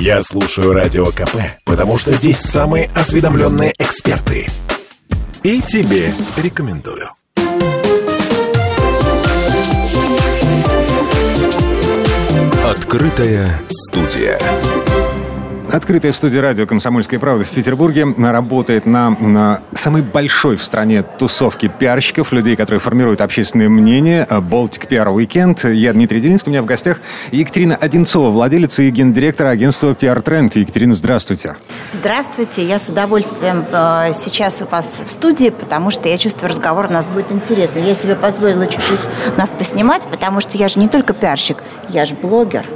Я слушаю Радио КП, потому что здесь самые осведомленные эксперты. И тебе рекомендую. Открытая студия. Открытая студия радио «Комсомольская правда» в Петербурге работает на, на самой большой в стране тусовке пиарщиков, людей, которые формируют общественное мнение. Baltic PR Weekend. Я Дмитрий Делинский. У меня в гостях Екатерина Одинцова, владелица и гендиректора агентства PR Trend. Екатерина, здравствуйте. Здравствуйте. Я с удовольствием э, сейчас у вас в студии, потому что я чувствую, разговор у нас будет интересный. Я себе позволила чуть-чуть нас поснимать, потому что я же не только пиарщик, я же блогер.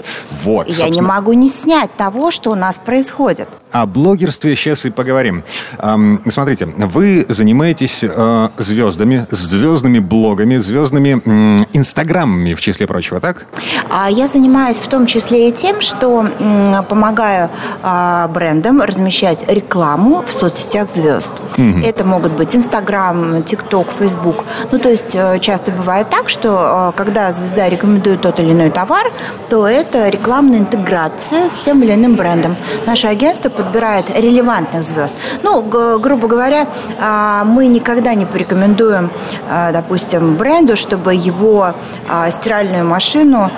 Вот, и я не могу не снять того, что у нас происходит. О блогерстве сейчас и поговорим. Эм, смотрите, вы занимаетесь э, звездами, звездными блогами, звездными э, инстаграмами, в числе прочего, так? А я занимаюсь в том числе и тем, что э, помогаю э, брендам размещать рекламу в соцсетях звезд. Угу. Это могут быть Инстаграм, ТикТок, Фейсбук. Ну, то есть э, часто бывает так, что э, когда звезда рекомендует тот или иной товар, то это рекламная интеграция с тем или иным брендом. Наше агентство подбирает релевантных звезд. Ну, грубо говоря, а, мы никогда не порекомендуем, а, допустим, бренду, чтобы его а, стиральную машину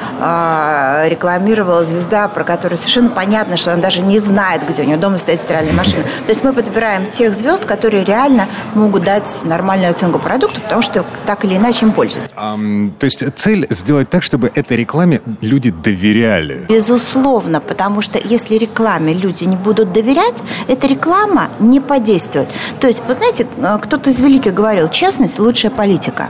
рекламировала звезда, про которую совершенно понятно, что она даже не знает, где у нее дома стоит стиральная машина. То есть мы подбираем тех звезд, которые реально могут дать нормальную оценку продукту, потому что так или иначе им пользуются. Um, то есть цель сделать так, чтобы этой рекламе люди доверяли? Безусловно, потому что если рекламе люди не будут доверять, эта реклама не подействует. То есть, вы знаете, э, кто-то из великих говорил, честность – лучшая политика.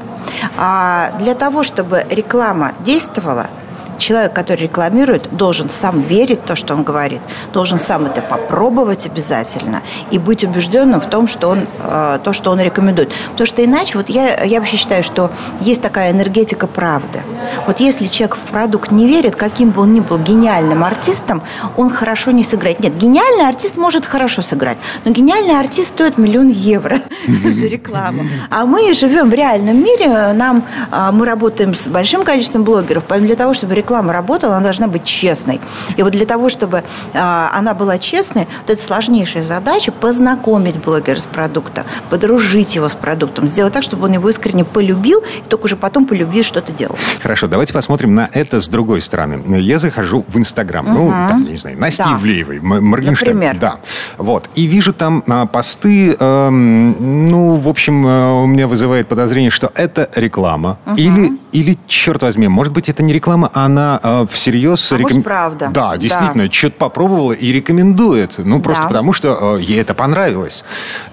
А для того, чтобы реклама действовала – человек, который рекламирует, должен сам верить в то, что он говорит, должен сам это попробовать обязательно и быть убежденным в том, что он, э, то, что он рекомендует. Потому что иначе, вот я, я вообще считаю, что есть такая энергетика правды. Вот если человек в продукт не верит, каким бы он ни был гениальным артистом, он хорошо не сыграет. Нет, гениальный артист может хорошо сыграть, но гениальный артист стоит миллион евро за рекламу. А мы живем в реальном мире, нам, а, мы работаем с большим количеством блогеров, для того, чтобы реклама реклама работала, она должна быть честной. И вот для того, чтобы а, она была честной, вот это сложнейшая задача познакомить блогера с продуктом, подружить его с продуктом, сделать так, чтобы он его искренне полюбил, и только уже потом по любви что-то делал. Хорошо, давайте посмотрим на это с другой стороны. Я захожу в Инстаграм, угу. ну, там, не знаю, Насти да. Ивлеевой, Моргенштерн. Например. Да. Вот. И вижу там а, посты, э, ну, в общем, э, у меня вызывает подозрение, что это реклама. Угу. Или, или, черт возьми, может быть, это не реклама, а она э, всерьез... А реком... может, правда. Да, действительно, да. что-то попробовала и рекомендует. Ну, просто да. потому, что э, ей это понравилось.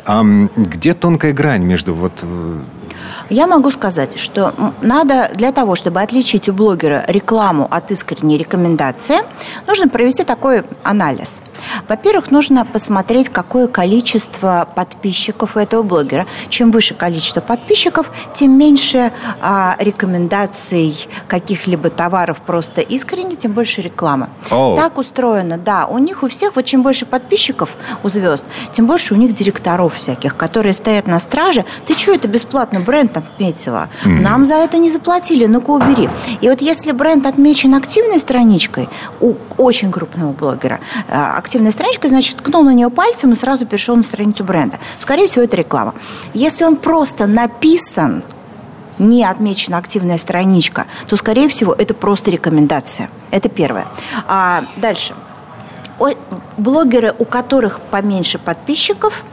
А, где тонкая грань между вот... Э, я могу сказать, что надо для того, чтобы отличить у блогера рекламу от искренней рекомендации, нужно провести такой анализ. Во-первых, нужно посмотреть, какое количество подписчиков у этого блогера. Чем выше количество подписчиков, тем меньше а, рекомендаций каких-либо товаров просто искренне, тем больше рекламы. Oh. Так устроено, да. У них у всех, вот чем больше подписчиков у звезд, тем больше у них директоров всяких, которые стоят на страже. Ты что, это бесплатно бренд отметила? Mm-hmm. Нам за это не заплатили, ну-ка убери. И вот если бренд отмечен активной страничкой у очень крупного блогера, а, активная страничка, значит, ткнул на нее пальцем и сразу перешел на страницу бренда. Скорее всего, это реклама. Если он просто написан, не отмечена активная страничка, то, скорее всего, это просто рекомендация. Это первое. А дальше – блогеры, у которых поменьше подписчиков,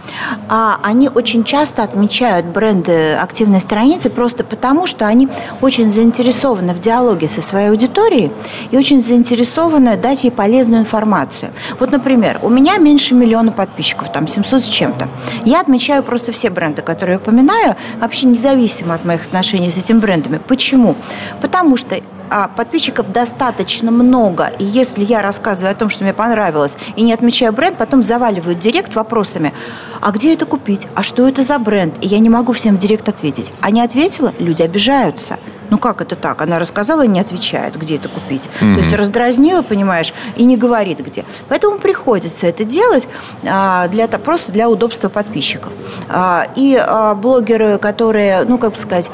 а, они очень часто отмечают бренды активной страницы просто потому, что они очень заинтересованы в диалоге со своей аудиторией и очень заинтересованы дать ей полезную информацию. Вот, например, у меня меньше миллиона подписчиков, там 700 с чем-то. Я отмечаю просто все бренды, которые я упоминаю, вообще независимо от моих отношений с этими брендами. Почему? Потому что а подписчиков достаточно много, и если я рассказываю о том, что мне понравилось, и не отмечаю бренд, потом заваливают директ вопросами, а где это купить, а что это за бренд, и я не могу всем в директ ответить. А не ответила, люди обижаются. Ну как это так? Она рассказала и не отвечает, где это купить. Mm-hmm. То есть раздразнила, понимаешь, и не говорит где. Поэтому приходится это делать а, для, просто для удобства подписчиков. А, и а, блогеры, которые, ну как бы сказать,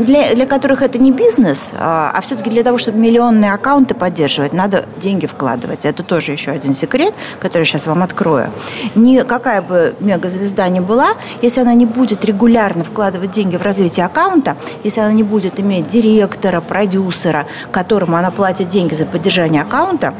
для, для которых это не бизнес, а, а все-таки для того, чтобы миллионные аккаунты поддерживать, надо деньги вкладывать. Это тоже еще один секрет, который сейчас вам открою. Никакая бы мегазвезда ни была, если она не будет регулярно вкладывать деньги в развитие аккаунта, если она не будет иметь директора, продюсера, которому она платит деньги за поддержание аккаунта,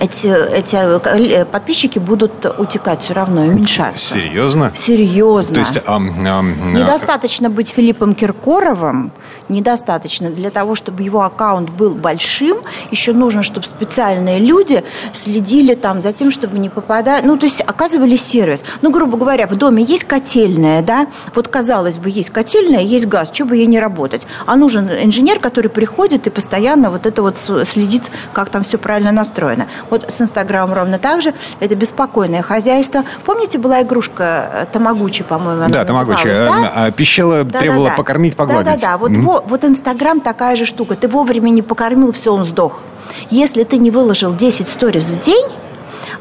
эти, эти э, подписчики будут утекать все равно уменьшаться. Серьезно? Серьезно. То есть, а, а, Недостаточно быть Филиппом Киркоровым, недостаточно. Для того, чтобы его аккаунт был большим, еще нужно, чтобы специальные люди следили там за тем, чтобы не попадать... Ну, то есть оказывали сервис. Ну, грубо говоря, в доме есть котельная, да? Вот, казалось бы, есть котельная, есть газ, что бы ей не работать. А нужен инженер, который приходит и постоянно вот это вот следит, как там все правильно настроено. Вот с Инстаграмом ровно так же. Это беспокойное хозяйство. Помните, была игрушка э, Тамагучи, по-моему, Да, Тамагучи. Да? А, пищала да, требовала да, да. покормить, погладить. Да-да-да. Вот, mm-hmm. вот Инстаграм такая же штука. Ты вовремя не покормил, все, он сдох. Если ты не выложил 10 сториз в день,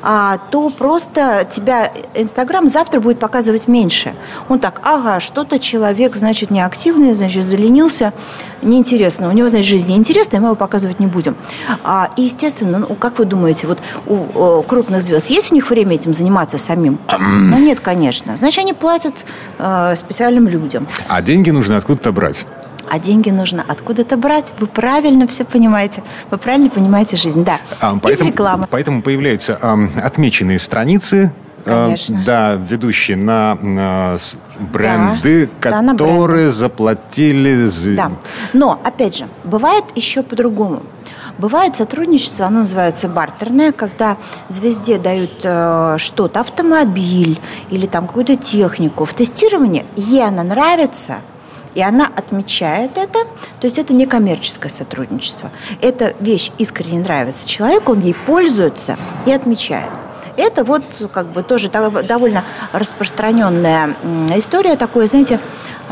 то просто тебя Инстаграм завтра будет показывать меньше. Он так, ага, что-то человек, значит, неактивный, значит, заленился, неинтересно. У него, значит, жизнь неинтересная, мы его показывать не будем. А, и, естественно, ну, как вы думаете, вот у крупных звезд есть у них время этим заниматься самим? Ну, нет, конечно. Значит, они платят э, специальным людям. А деньги нужно откуда-то брать а деньги нужно откуда-то брать. Вы правильно все понимаете. Вы правильно понимаете жизнь. Да. А, поэтому, рекламы. Поэтому появляются а, отмеченные страницы, Конечно. Да, ведущие на, на бренды, да, которые да, бренды. заплатили. Да. Но, опять же, бывает еще по-другому. Бывает сотрудничество, оно называется бартерное, когда звезде дают э, что-то, автомобиль или там какую-то технику. В тестировании ей она нравится – и она отмечает это. То есть это не коммерческое сотрудничество. Эта вещь искренне нравится человеку, он ей пользуется и отмечает. Это вот как бы тоже довольно распространенная история, такое, знаете,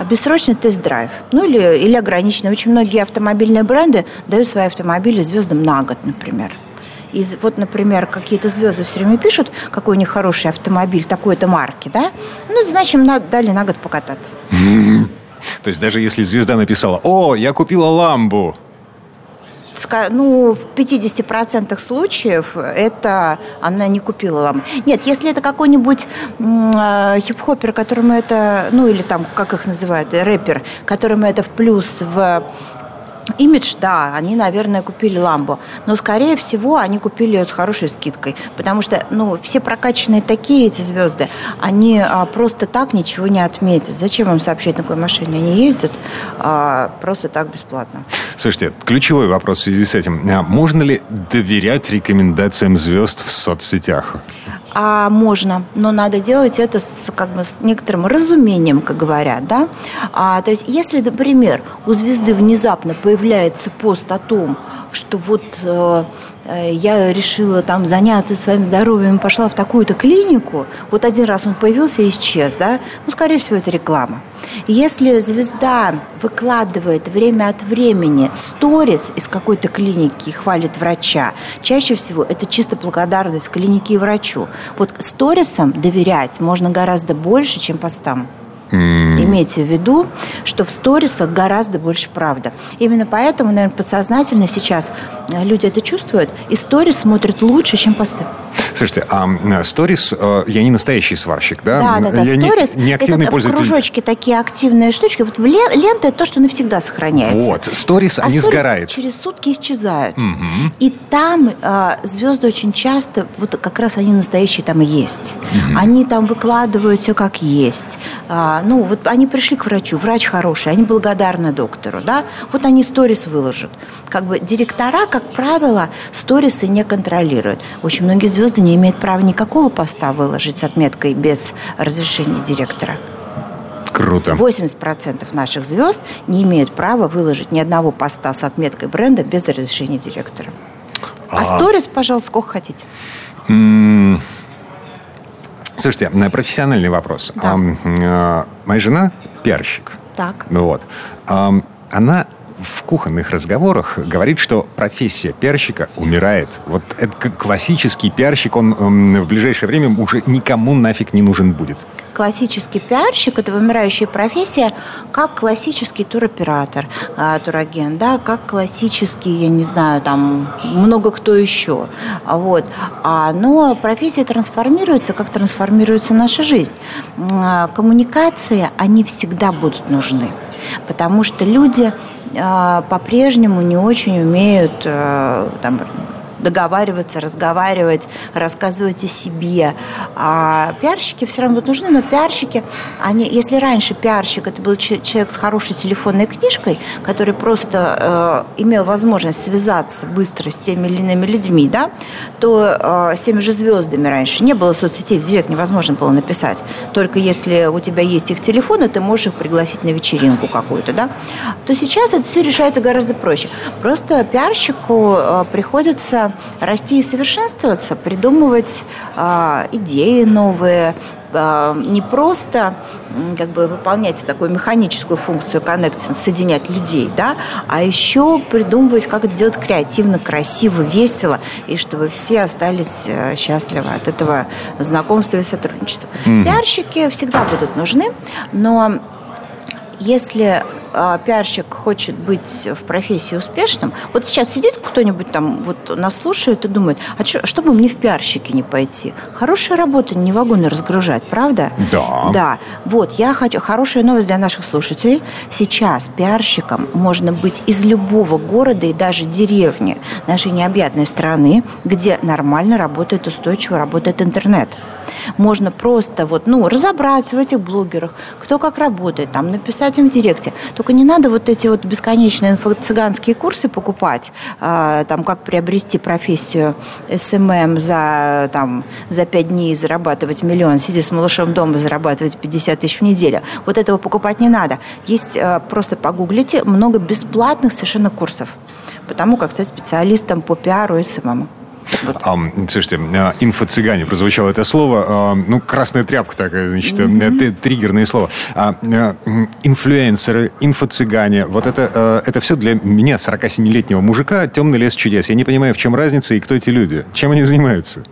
бессрочный тест-драйв. Ну или, или ограниченный. Очень многие автомобильные бренды дают свои автомобили звездам на год, например. И вот, например, какие-то звезды все время пишут, какой у них хороший автомобиль такой-то марки, да? Ну, значит, им дали на год покататься. То есть даже если звезда написала «О, я купила ламбу», ну, в 50% случаев это она не купила ламбу. Нет, если это какой-нибудь э, хип-хоппер, которому это, ну, или там, как их называют, рэпер, которому это в плюс в Имидж, да, они, наверное, купили ламбу, но, скорее всего, они купили ее с хорошей скидкой, потому что, ну, все прокачанные такие эти звезды, они а, просто так ничего не отметят. Зачем им сообщать, на какой машине они ездят, а, просто так бесплатно. Слушайте, ключевой вопрос в связи с этим. А можно ли доверять рекомендациям звезд в соцсетях? А можно, но надо делать это с, как бы, с некоторым разумением, как говорят, да. А, то есть, если, например, у звезды внезапно появляется пост о том, что вот э, я решила там заняться своим здоровьем, пошла в такую-то клинику, вот один раз он появился и исчез, да, ну, скорее всего, это реклама. Если звезда выкладывает время от времени сторис из какой-то клиники и хвалит врача, чаще всего это чисто благодарность клинике и врачу. Вот сторисам доверять можно гораздо больше, чем постам. Имейте в виду, что в сторисах гораздо больше правда. Именно поэтому, наверное, подсознательно сейчас э, люди это чувствуют, и сторис смотрят лучше, чем посты. Слушайте, а сторис, э, я не настоящий сварщик, да? Да, да, да. Я сторис, не, не активный это пользователь. кружочки такие активные штучки. Вот лента – это то, что навсегда сохраняется. Вот, сторис, а они сторис сгорают. через сутки исчезают. Угу. И там э, звезды очень часто, вот как раз они настоящие там и есть. Угу. Они там выкладывают все как есть. А, ну, вот они пришли к врачу, врач хороший, они благодарны доктору, да, вот они сторис выложат. Как бы директора, как правило, сторисы не контролируют. Очень многие звезды не имеют права никакого поста выложить с отметкой без разрешения директора. Круто. 80% наших звезд не имеют права выложить ни одного поста с отметкой бренда без разрешения директора. А, а сторис, пожалуйста, сколько хотите. Слушайте, профессиональный вопрос. Да. А, моя жена пиарщик. Так. Вот. А, она кухонных разговорах говорит, что профессия пиарщика умирает. Вот это классический пиарщик, он эм, в ближайшее время уже никому нафиг не нужен будет классический пиарщик – это вымирающая профессия, как классический туроператор, а, турагент, да, как классический, я не знаю, там много кто еще. Вот. А, но профессия трансформируется, как трансформируется наша жизнь. А, коммуникации, они всегда будут нужны потому что люди по-прежнему не очень умеют там, договариваться, разговаривать, рассказывать о себе. А пиарщики все равно будут нужны, но пиарщики, они, если раньше пиарщик это был человек с хорошей телефонной книжкой, который просто э, имел возможность связаться быстро с теми или иными людьми, да, то э, с теми же звездами раньше не было соцсетей, в директ невозможно было написать. Только если у тебя есть их телефоны, ты можешь их пригласить на вечеринку какую-то, да, то сейчас это все решается гораздо проще. Просто пиарщику э, приходится расти и совершенствоваться, придумывать э, идеи новые, э, не просто как бы выполнять такую механическую функцию коннектинг, соединять людей, да, а еще придумывать, как это делать креативно, красиво, весело, и чтобы все остались э, счастливы от этого знакомства и сотрудничества. Mm-hmm. Пиарщики всегда будут нужны, но если э, пиарщик хочет быть в профессии успешным, вот сейчас сидит кто-нибудь там, вот нас слушает и думает, а что, что бы мне в пиарщике не пойти? Хорошая работа, не вагоны разгружать, правда? Да. Да. Вот, я хочу, хорошая новость для наших слушателей. Сейчас пиарщиком можно быть из любого города и даже деревни нашей необъятной страны, где нормально работает, устойчиво работает интернет. Можно просто вот, ну, разобраться в этих блогерах, кто как работает, там, написать им в директе. Только не надо вот эти вот бесконечные инфо-цыганские курсы покупать, э, там, как приобрести профессию SMM за, там, за 5 дней зарабатывать миллион, сидя с малышом дома, зарабатывать 50 тысяч в неделю. Вот этого покупать не надо. Есть, э, просто погуглите, много бесплатных совершенно курсов потому как стать специалистом по пиару и СММ. Вот. А, слушайте, а, инфо-цыгане, прозвучало это слово. А, ну, красная тряпка такая, значит, mm-hmm. триггерное слово. А, инфлюенсеры, инфо-цыгане, вот это, это все для меня, 47-летнего мужика, темный лес чудес. Я не понимаю, в чем разница и кто эти люди, чем они занимаются.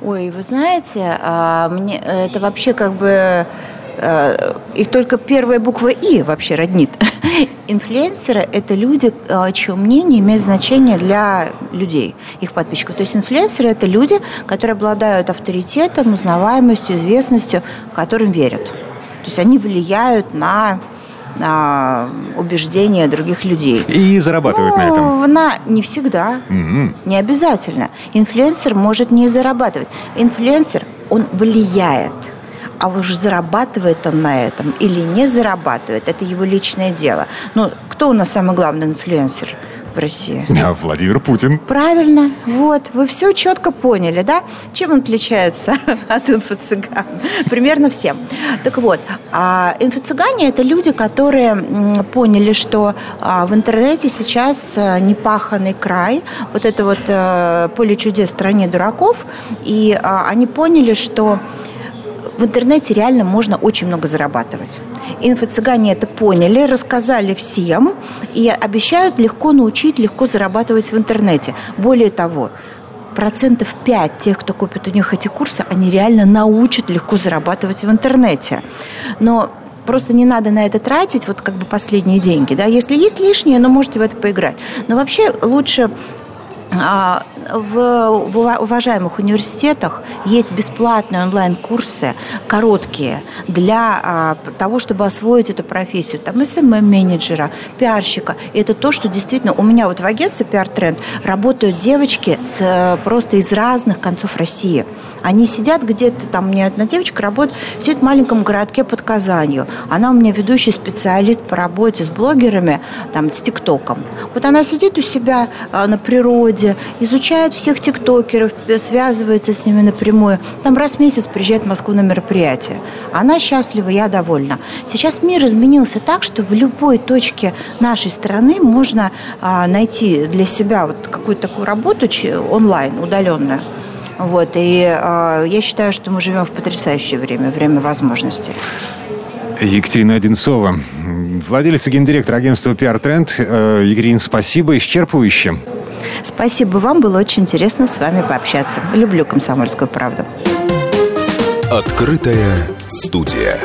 Ой, вы знаете, мне это вообще как бы их только первая буква «и» вообще роднит. Инфлюенсеры – это люди, э, чье мнение имеет значение для людей, их подписчиков. То есть инфлюенсеры – это люди, которые обладают авторитетом, узнаваемостью, известностью, которым верят. То есть они влияют на на убеждения других людей. И зарабатывают ну, на этом? На, не всегда. Угу. Не обязательно. Инфлюенсер может не зарабатывать. Инфлюенсер, он влияет а уж зарабатывает он на этом или не зарабатывает, это его личное дело. Но кто у нас самый главный инфлюенсер? в России? Владимир Путин. Правильно. Вот. Вы все четко поняли, да? Чем он отличается от инфо-цыган? Примерно всем. Так вот, а инфо-цыгане – это люди, которые поняли, что а, в интернете сейчас а, непаханный край, вот это вот э, поле чудес стране дураков, и они поняли, что в интернете реально можно очень много зарабатывать. Инфо-цыгане это поняли, рассказали всем и обещают легко научить, легко зарабатывать в интернете. Более того, процентов 5 тех, кто купит у них эти курсы, они реально научат легко зарабатывать в интернете. Но просто не надо на это тратить вот как бы последние деньги. Да? Если есть лишние, ну, можете в это поиграть. Но вообще лучше а, в, в уважаемых университетах есть бесплатные онлайн-курсы, короткие, для а, того, чтобы освоить эту профессию. Там СММ-менеджера, пиарщика. И это то, что действительно... У меня вот в агентстве Trend работают девочки с, просто из разных концов России. Они сидят где-то, там у меня одна девочка работает, сидит в маленьком городке под Казанью. Она у меня ведущий специалист по работе с блогерами, там, с ТикТоком. Вот она сидит у себя а, на природе, изучает всех тиктокеров, связывается с ними напрямую. Там раз в месяц приезжает в Москву на мероприятие. Она счастлива, я довольна. Сейчас мир изменился так, что в любой точке нашей страны можно а, найти для себя вот какую-то такую работу онлайн, удаленную. Вот, и э, я считаю, что мы живем в потрясающее время, время возможностей. Екатерина Одинцова, владелец и гендиректор агентства PR Trend. Э, Екатерина, спасибо, исчерпывающе. Спасибо вам, было очень интересно с вами пообщаться. Люблю комсомольскую правду. Открытая студия.